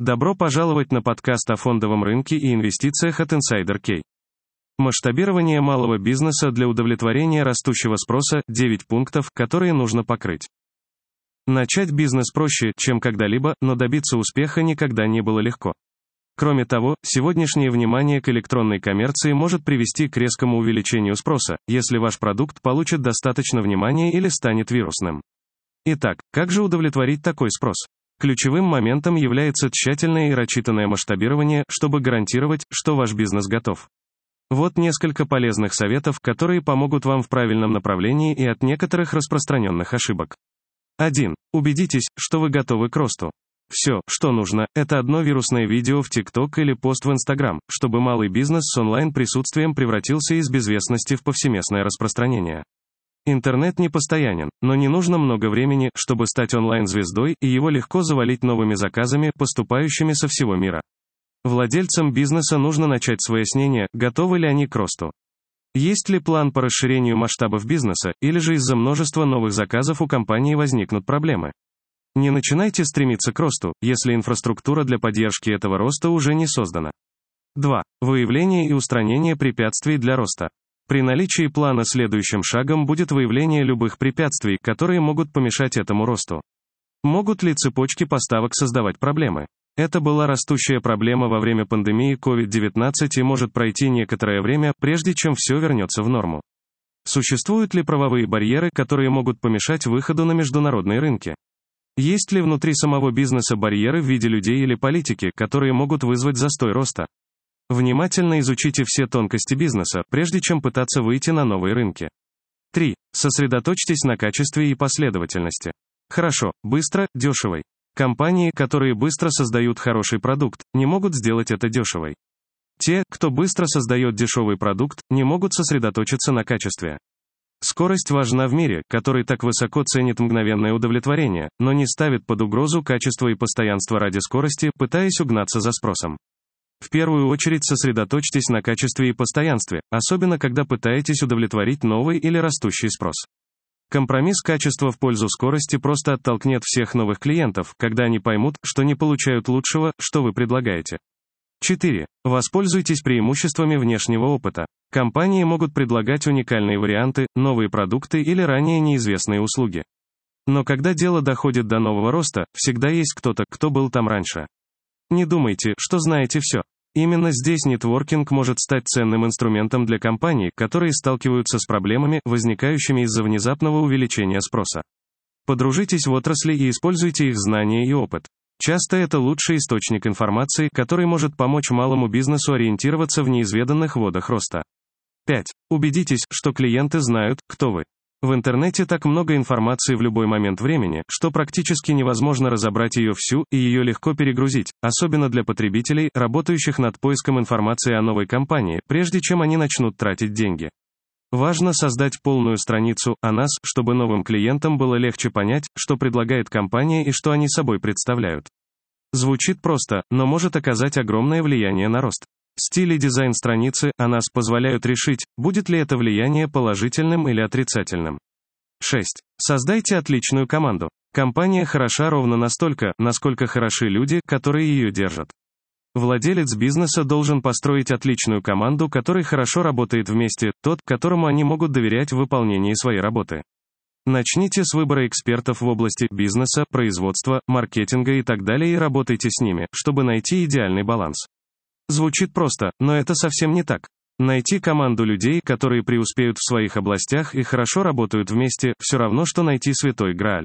Добро пожаловать на подкаст о фондовом рынке и инвестициях от Insider Key. Масштабирование малого бизнеса для удовлетворения растущего спроса – 9 пунктов, которые нужно покрыть. Начать бизнес проще, чем когда-либо, но добиться успеха никогда не было легко. Кроме того, сегодняшнее внимание к электронной коммерции может привести к резкому увеличению спроса, если ваш продукт получит достаточно внимания или станет вирусным. Итак, как же удовлетворить такой спрос? Ключевым моментом является тщательное и рассчитанное масштабирование, чтобы гарантировать, что ваш бизнес готов. Вот несколько полезных советов, которые помогут вам в правильном направлении и от некоторых распространенных ошибок. 1. Убедитесь, что вы готовы к росту. Все, что нужно, это одно вирусное видео в TikTok или пост в Instagram, чтобы малый бизнес с онлайн-присутствием превратился из безвестности в повсеместное распространение. Интернет не постоянен, но не нужно много времени, чтобы стать онлайн-звездой, и его легко завалить новыми заказами, поступающими со всего мира. Владельцам бизнеса нужно начать с выяснения, готовы ли они к росту. Есть ли план по расширению масштабов бизнеса, или же из-за множества новых заказов у компании возникнут проблемы. Не начинайте стремиться к росту, если инфраструктура для поддержки этого роста уже не создана. 2. Выявление и устранение препятствий для роста. При наличии плана следующим шагом будет выявление любых препятствий, которые могут помешать этому росту. Могут ли цепочки поставок создавать проблемы? Это была растущая проблема во время пандемии COVID-19 и может пройти некоторое время, прежде чем все вернется в норму. Существуют ли правовые барьеры, которые могут помешать выходу на международные рынки? Есть ли внутри самого бизнеса барьеры в виде людей или политики, которые могут вызвать застой роста? Внимательно изучите все тонкости бизнеса, прежде чем пытаться выйти на новые рынки. 3. Сосредоточьтесь на качестве и последовательности. Хорошо, быстро, дешевой. Компании, которые быстро создают хороший продукт, не могут сделать это дешевой. Те, кто быстро создает дешевый продукт, не могут сосредоточиться на качестве. Скорость важна в мире, который так высоко ценит мгновенное удовлетворение, но не ставит под угрозу качество и постоянство ради скорости, пытаясь угнаться за спросом. В первую очередь сосредоточьтесь на качестве и постоянстве, особенно когда пытаетесь удовлетворить новый или растущий спрос. Компромисс качества в пользу скорости просто оттолкнет всех новых клиентов, когда они поймут, что не получают лучшего, что вы предлагаете. 4. Воспользуйтесь преимуществами внешнего опыта. Компании могут предлагать уникальные варианты, новые продукты или ранее неизвестные услуги. Но когда дело доходит до нового роста, всегда есть кто-то, кто был там раньше. Не думайте, что знаете все. Именно здесь нетворкинг может стать ценным инструментом для компаний, которые сталкиваются с проблемами, возникающими из-за внезапного увеличения спроса. Подружитесь в отрасли и используйте их знания и опыт. Часто это лучший источник информации, который может помочь малому бизнесу ориентироваться в неизведанных водах роста. 5. Убедитесь, что клиенты знают, кто вы. В интернете так много информации в любой момент времени, что практически невозможно разобрать ее всю, и ее легко перегрузить, особенно для потребителей, работающих над поиском информации о новой компании, прежде чем они начнут тратить деньги. Важно создать полную страницу о нас, чтобы новым клиентам было легче понять, что предлагает компания и что они собой представляют. Звучит просто, но может оказать огромное влияние на рост. Стиль и дизайн страницы о нас позволяют решить, будет ли это влияние положительным или отрицательным. 6. Создайте отличную команду. Компания хороша ровно настолько, насколько хороши люди, которые ее держат. Владелец бизнеса должен построить отличную команду, которая хорошо работает вместе, тот, которому они могут доверять в выполнении своей работы. Начните с выбора экспертов в области бизнеса, производства, маркетинга и так далее и работайте с ними, чтобы найти идеальный баланс. Звучит просто, но это совсем не так. Найти команду людей, которые преуспеют в своих областях и хорошо работают вместе, все равно, что найти святой Грааль.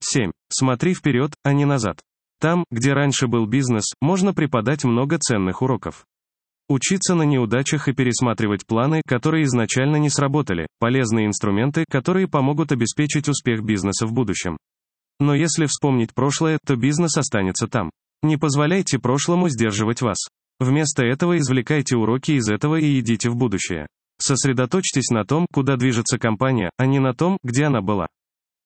7. Смотри вперед, а не назад. Там, где раньше был бизнес, можно преподать много ценных уроков. Учиться на неудачах и пересматривать планы, которые изначально не сработали, полезные инструменты, которые помогут обеспечить успех бизнеса в будущем. Но если вспомнить прошлое, то бизнес останется там. Не позволяйте прошлому сдерживать вас. Вместо этого извлекайте уроки из этого и идите в будущее. Сосредоточьтесь на том, куда движется компания, а не на том, где она была.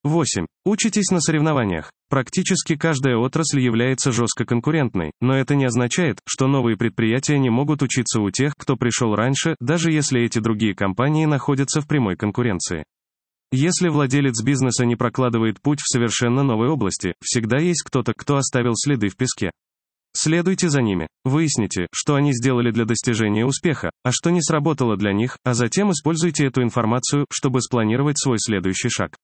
8. Учитесь на соревнованиях. Практически каждая отрасль является жестко конкурентной, но это не означает, что новые предприятия не могут учиться у тех, кто пришел раньше, даже если эти другие компании находятся в прямой конкуренции. Если владелец бизнеса не прокладывает путь в совершенно новой области, всегда есть кто-то, кто оставил следы в песке. Следуйте за ними. Выясните, что они сделали для достижения успеха, а что не сработало для них, а затем используйте эту информацию, чтобы спланировать свой следующий шаг.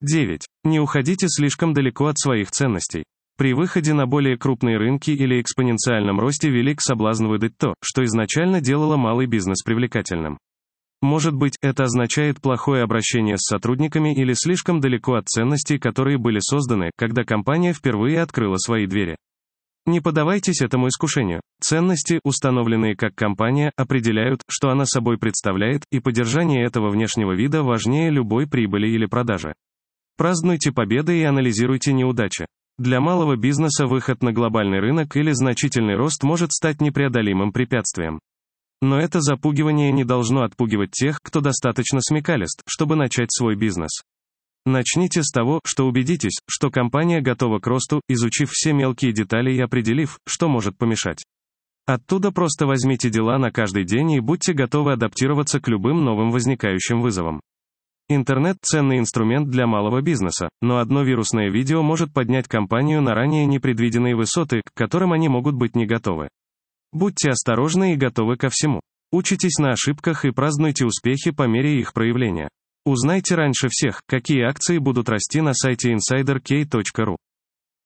9. Не уходите слишком далеко от своих ценностей. При выходе на более крупные рынки или экспоненциальном росте велик соблазн выдать то, что изначально делало малый бизнес привлекательным. Может быть, это означает плохое обращение с сотрудниками или слишком далеко от ценностей, которые были созданы, когда компания впервые открыла свои двери. Не поддавайтесь этому искушению. Ценности, установленные как компания, определяют, что она собой представляет, и поддержание этого внешнего вида важнее любой прибыли или продажи. Празднуйте победы и анализируйте неудачи. Для малого бизнеса выход на глобальный рынок или значительный рост может стать непреодолимым препятствием. Но это запугивание не должно отпугивать тех, кто достаточно смекалист, чтобы начать свой бизнес. Начните с того, что убедитесь, что компания готова к росту, изучив все мелкие детали и определив, что может помешать. Оттуда просто возьмите дела на каждый день и будьте готовы адаптироваться к любым новым возникающим вызовам. Интернет – ценный инструмент для малого бизнеса, но одно вирусное видео может поднять компанию на ранее непредвиденные высоты, к которым они могут быть не готовы. Будьте осторожны и готовы ко всему. Учитесь на ошибках и празднуйте успехи по мере их проявления. Узнайте раньше всех, какие акции будут расти на сайте insiderk.ru.